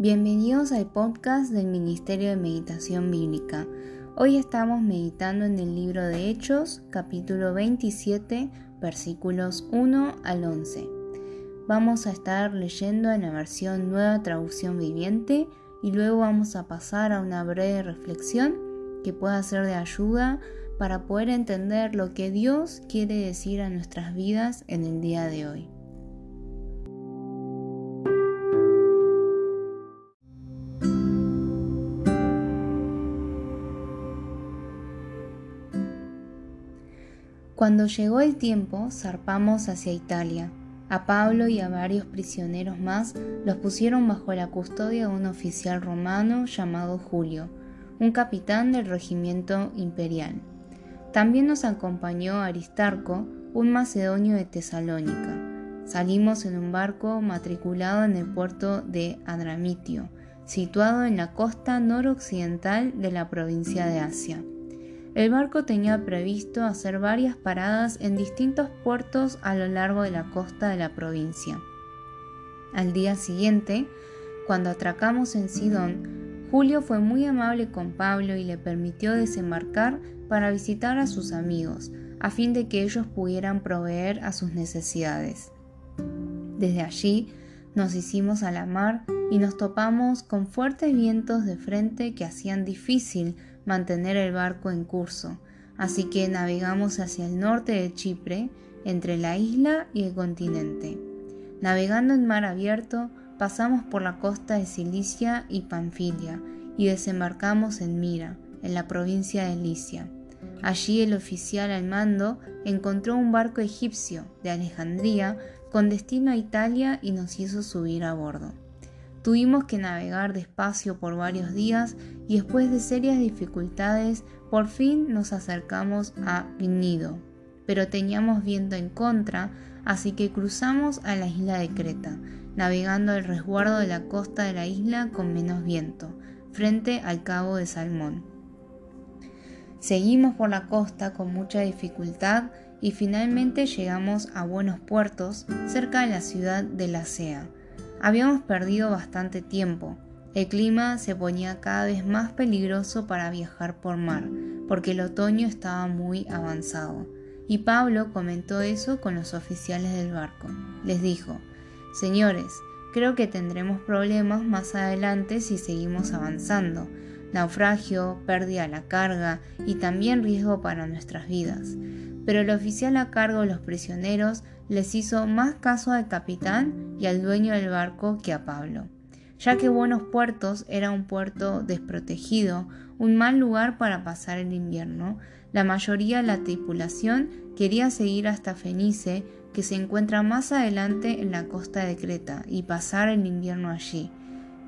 Bienvenidos al podcast del Ministerio de Meditación Bíblica. Hoy estamos meditando en el libro de Hechos, capítulo 27, versículos 1 al 11. Vamos a estar leyendo en la versión Nueva Traducción Viviente y luego vamos a pasar a una breve reflexión que pueda ser de ayuda para poder entender lo que Dios quiere decir a nuestras vidas en el día de hoy. Cuando llegó el tiempo, zarpamos hacia Italia. A Pablo y a varios prisioneros más los pusieron bajo la custodia de un oficial romano llamado Julio, un capitán del regimiento imperial. También nos acompañó Aristarco, un macedonio de Tesalónica. Salimos en un barco matriculado en el puerto de Adramitio, situado en la costa noroccidental de la provincia de Asia. El barco tenía previsto hacer varias paradas en distintos puertos a lo largo de la costa de la provincia. Al día siguiente, cuando atracamos en Sidón, Julio fue muy amable con Pablo y le permitió desembarcar para visitar a sus amigos, a fin de que ellos pudieran proveer a sus necesidades. Desde allí nos hicimos a la mar y nos topamos con fuertes vientos de frente que hacían difícil mantener el barco en curso, así que navegamos hacia el norte de Chipre, entre la isla y el continente. Navegando en mar abierto, pasamos por la costa de Cilicia y Panfilia y desembarcamos en Mira, en la provincia de Licia. Allí el oficial al mando encontró un barco egipcio de Alejandría con destino a Italia y nos hizo subir a bordo. Tuvimos que navegar despacio por varios días y después de serias dificultades por fin nos acercamos a Gnido, pero teníamos viento en contra, así que cruzamos a la isla de Creta, navegando al resguardo de la costa de la isla con menos viento, frente al cabo de Salmón. Seguimos por la costa con mucha dificultad y finalmente llegamos a buenos puertos cerca de la ciudad de La Sea Habíamos perdido bastante tiempo. El clima se ponía cada vez más peligroso para viajar por mar, porque el otoño estaba muy avanzado. Y Pablo comentó eso con los oficiales del barco. Les dijo, Señores, creo que tendremos problemas más adelante si seguimos avanzando. Naufragio, pérdida de la carga y también riesgo para nuestras vidas pero el oficial a cargo de los prisioneros les hizo más caso al capitán y al dueño del barco que a Pablo, ya que Buenos Puertos era un puerto desprotegido, un mal lugar para pasar el invierno. La mayoría de la tripulación quería seguir hasta Fenice, que se encuentra más adelante en la costa de Creta, y pasar el invierno allí.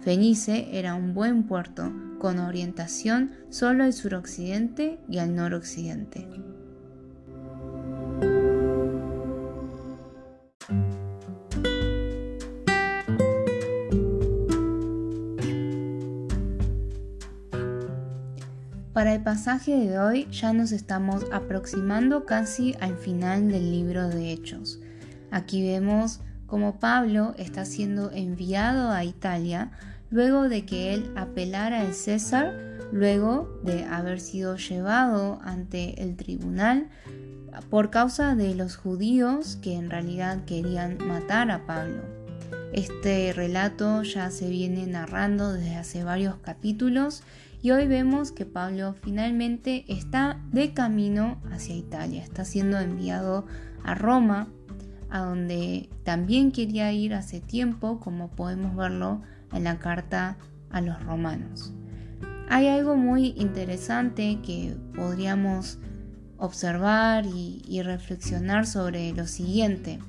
Fenice era un buen puerto, con orientación solo al suroccidente y al noroccidente. Para el pasaje de hoy ya nos estamos aproximando casi al final del libro de Hechos. Aquí vemos cómo Pablo está siendo enviado a Italia luego de que él apelara al César, luego de haber sido llevado ante el tribunal por causa de los judíos que en realidad querían matar a Pablo. Este relato ya se viene narrando desde hace varios capítulos y hoy vemos que Pablo finalmente está de camino hacia Italia, está siendo enviado a Roma, a donde también quería ir hace tiempo, como podemos verlo en la carta a los romanos. Hay algo muy interesante que podríamos observar y, y reflexionar sobre lo siguiente.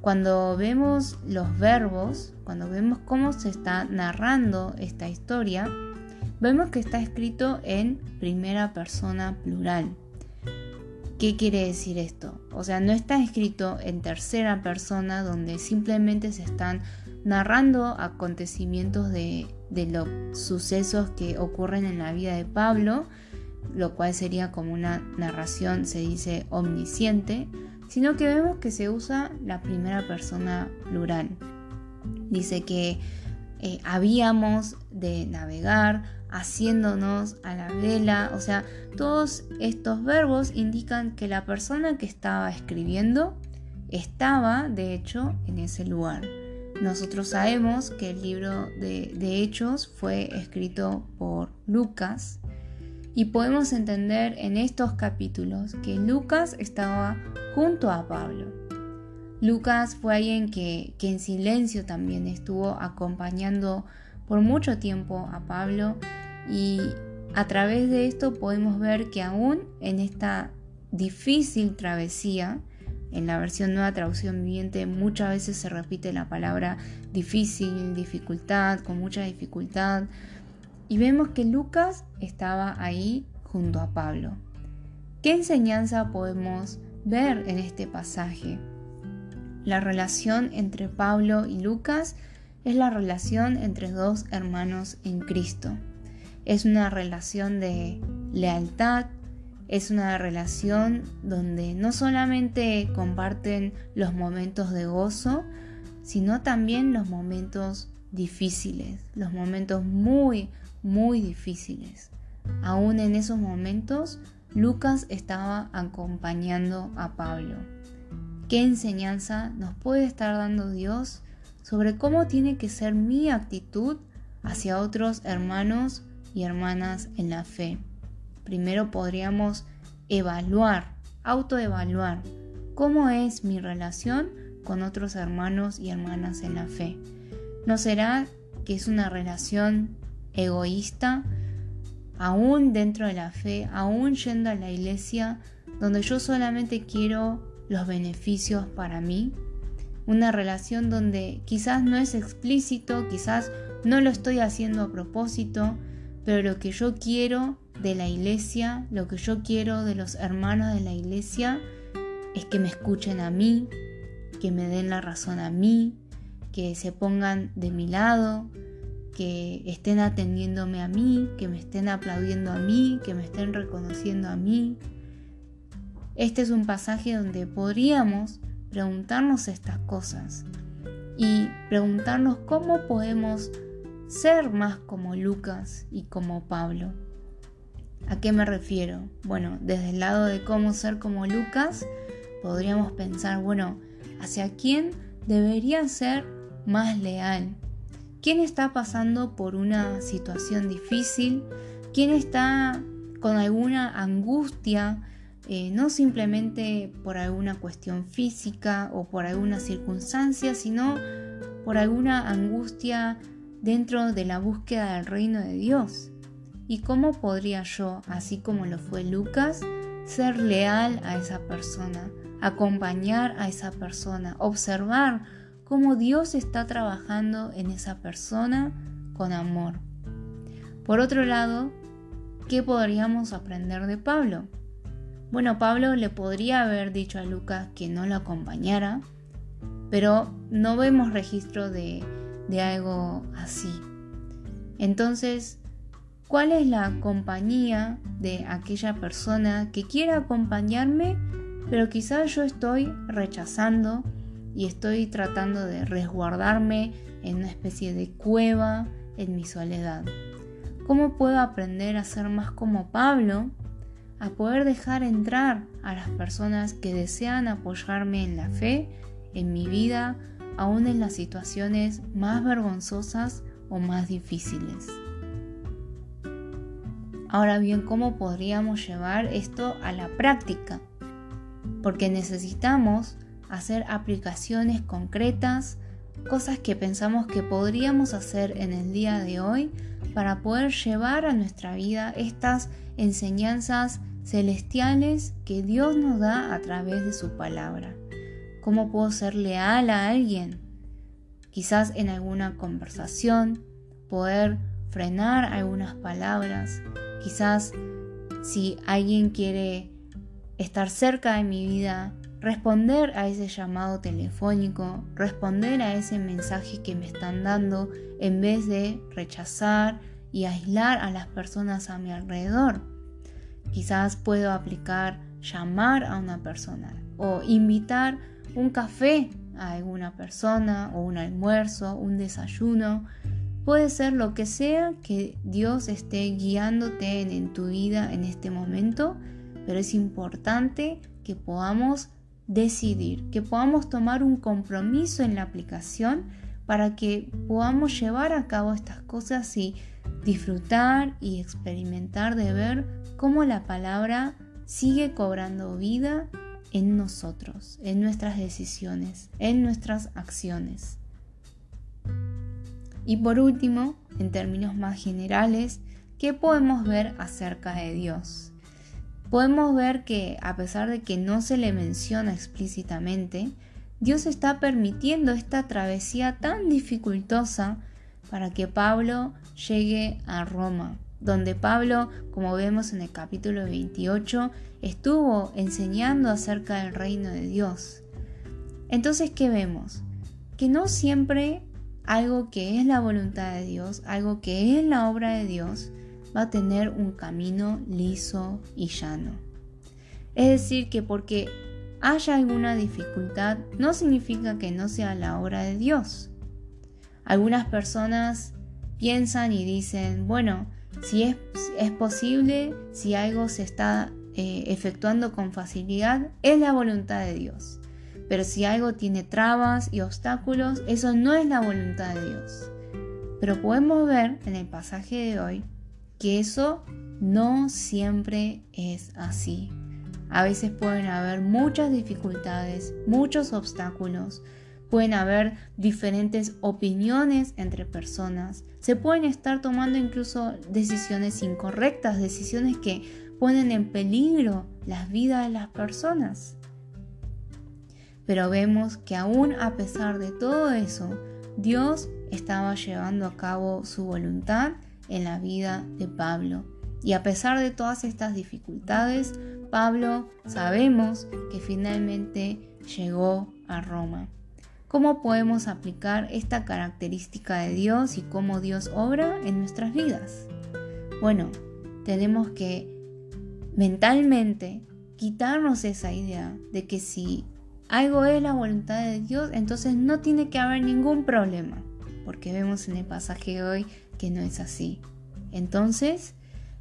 Cuando vemos los verbos, cuando vemos cómo se está narrando esta historia, vemos que está escrito en primera persona plural. ¿Qué quiere decir esto? O sea, no está escrito en tercera persona donde simplemente se están narrando acontecimientos de, los sucesos que ocurren en la vida de Pablo, lo cual sería como una narración, se dice, omnisciente, sino que vemos que se usa la primera persona plural. Dice que eh, habíamos de navegar, haciéndonos a la vela, o sea, todos estos verbos indican que la persona que estaba escribiendo estaba, de hecho, en ese lugar. Nosotros sabemos que el libro de, Hechos fue escrito por Lucas y podemos entender en estos capítulos que Lucas estaba junto a Pablo. Lucas fue alguien que en silencio también estuvo acompañando por mucho tiempo a Pablo y a través de esto podemos ver que aún en esta difícil travesía, en la versión nueva traducción viviente muchas veces se repite la palabra difícil, dificultad, con mucha dificultad. Y vemos que Lucas estaba ahí junto a Pablo. ¿Qué enseñanza podemos ver en este pasaje? La relación entre Pablo y Lucas es la relación entre dos hermanos en Cristo. Es una relación de lealtad, es una relación donde no solamente comparten los momentos de gozo, sino también los momentos difíciles, los momentos muy, muy difíciles. Aún en esos momentos, Lucas estaba acompañando a Pablo. ¿Qué enseñanza nos puede estar dando Dios sobre cómo tiene que ser mi actitud hacia otros hermanos y hermanas en la fe? Primero podríamos evaluar, autoevaluar cómo es mi relación con otros hermanos y hermanas en la fe. ¿No será que es una relación egoísta, aún dentro de la fe, aún yendo a la iglesia, donde yo solamente quiero los beneficios para mí? Una relación donde quizás no es explícito, quizás no lo estoy haciendo a propósito, pero lo que yo quiero de la iglesia, lo que yo quiero de los hermanos de la iglesia, es que me escuchen a mí, que me den la razón a mí, que se pongan de mi lado, que estén atendiéndome a mí, que me estén aplaudiendo a mí, que me estén reconociendo a mí. Este es un pasaje donde podríamos preguntarnos estas cosas y preguntarnos cómo podemos ser más como Lucas y como Pablo. ¿A qué me refiero? Bueno, desde el lado de cómo ser como Lucas, podríamos pensar, bueno, ¿hacia quién debería ser más leal? ¿Quién está pasando por una situación difícil? ¿Quién está con alguna angustia? Eh, no simplemente por alguna cuestión física o por alguna circunstancia, sino por alguna angustia dentro de la búsqueda del reino de Dios. ¿Y cómo podría yo, así como lo fue Lucas, ser leal a esa persona, acompañar a esa persona, observar cómo Dios está trabajando en esa persona con amor. Por otro lado, ¿qué podríamos aprender de Pablo? Bueno, Pablo le podría haber dicho a Lucas que no lo acompañara, pero no vemos registro de, de algo así. Entonces, ¿cuál es la compañía de aquella persona que quiera acompañarme, pero quizás yo estoy rechazando y estoy tratando de resguardarme en una especie de cueva en mi soledad. ¿Cómo puedo aprender a ser más como Pablo? A poder dejar entrar a las personas que desean apoyarme en la fe, en mi vida, aún en las situaciones más vergonzosas o más difíciles. Ahora bien, ¿cómo podríamos llevar esto a la práctica? Porque necesitamos hacer aplicaciones concretas, cosas que pensamos que podríamos hacer en el día de hoy para poder llevar a nuestra vida estas enseñanzas celestiales que Dios nos da a través de su palabra. ¿Cómo puedo ser leal a alguien? Quizás en alguna conversación, poder frenar algunas palabras. Quizás si alguien quiere estar cerca de mi vida, responder a ese llamado telefónico, responder a ese mensaje que me están dando en vez de rechazar y aislar a las personas a mi alrededor. Quizás puedo aplicar llamar a una persona o invitar un café a alguna persona o un almuerzo, un desayuno. Puede ser lo que sea que Dios esté guiándote en, tu vida en este momento, pero es importante que podamos decidir, que podamos tomar un compromiso en la aplicación para que podamos llevar a cabo estas cosas y disfrutar y experimentar de ver cómo la palabra sigue cobrando vida en nosotros, en nuestras decisiones, en nuestras acciones. Y por último, en términos más generales, ¿qué podemos ver acerca de Dios? Podemos ver que a pesar de que no se le menciona explícitamente, Dios está permitiendo esta travesía tan dificultosa para que Pablo llegue a Roma, donde Pablo, como vemos en el capítulo 28, estuvo enseñando acerca del reino de Dios. Entonces, ¿qué vemos? Que no siempre algo que es la voluntad de Dios, algo que es la obra de Dios, va a tener un camino liso y llano. Es decir, que porque haya alguna dificultad no significa que no sea la obra de Dios. Algunas personas piensan y dicen, bueno, si es, posible, si algo se está eh, efectuando con facilidad, es la voluntad de Dios. Pero si algo tiene trabas y obstáculos, eso no es la voluntad de Dios. Pero podemos ver en el pasaje de hoy que eso no siempre es así. A veces pueden haber muchas dificultades, muchos obstáculos, pueden haber diferentes opiniones entre personas, se pueden estar tomando incluso decisiones incorrectas, decisiones que ponen en peligro las vidas de las personas. Pero vemos que aún a pesar de todo eso, Dios estaba llevando a cabo su voluntad en la vida de Pablo. Y a pesar de todas estas dificultades, Pablo sabemos que finalmente llegó a Roma. ¿Cómo podemos aplicar esta característica de Dios y cómo Dios obra en nuestras vidas? Bueno, tenemos que mentalmente quitarnos esa idea de que si algo es la voluntad de Dios, entonces no tiene que haber ningún problema, porque vemos en el pasaje de hoy que no es así. Entonces,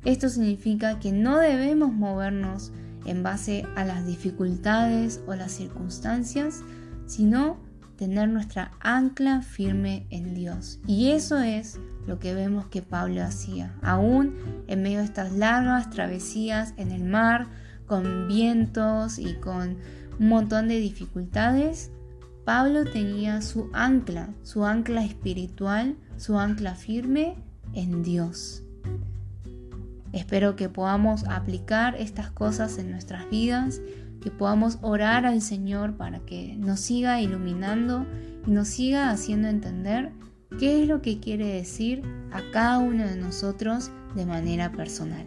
esto significa que no debemos movernos en base a las dificultades o las circunstancias, sino tener nuestra ancla firme en Dios. Y eso es lo que vemos que Pablo hacía, aún en medio de estas largas travesías en el mar, con vientos y con un montón de dificultades, Pablo tenía su ancla, su ancla espiritual, su ancla firme en Dios. Espero que podamos aplicar estas cosas en nuestras vidas, que podamos orar al Señor para que nos siga iluminando y nos siga haciendo entender qué es lo que quiere decir a cada uno de nosotros de manera personal.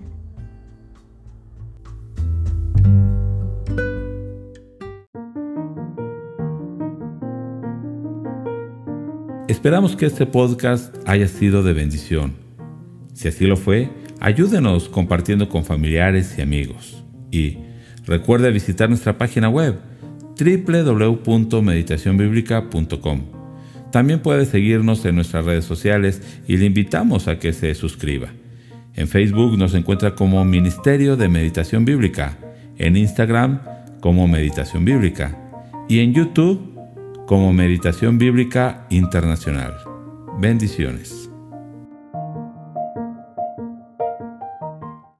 Esperamos que este podcast haya sido de bendición. Si así lo fue, ayúdenos compartiendo con familiares y amigos. Y recuerde visitar nuestra página web www.meditacionbiblica.com. También puede seguirnos en nuestras redes sociales y le invitamos a que se suscriba. En Facebook nos encuentra como Ministerio de Meditación Bíblica, en Instagram como Meditación Bíblica y en YouTube como Meditación Bíblica Internacional. Bendiciones.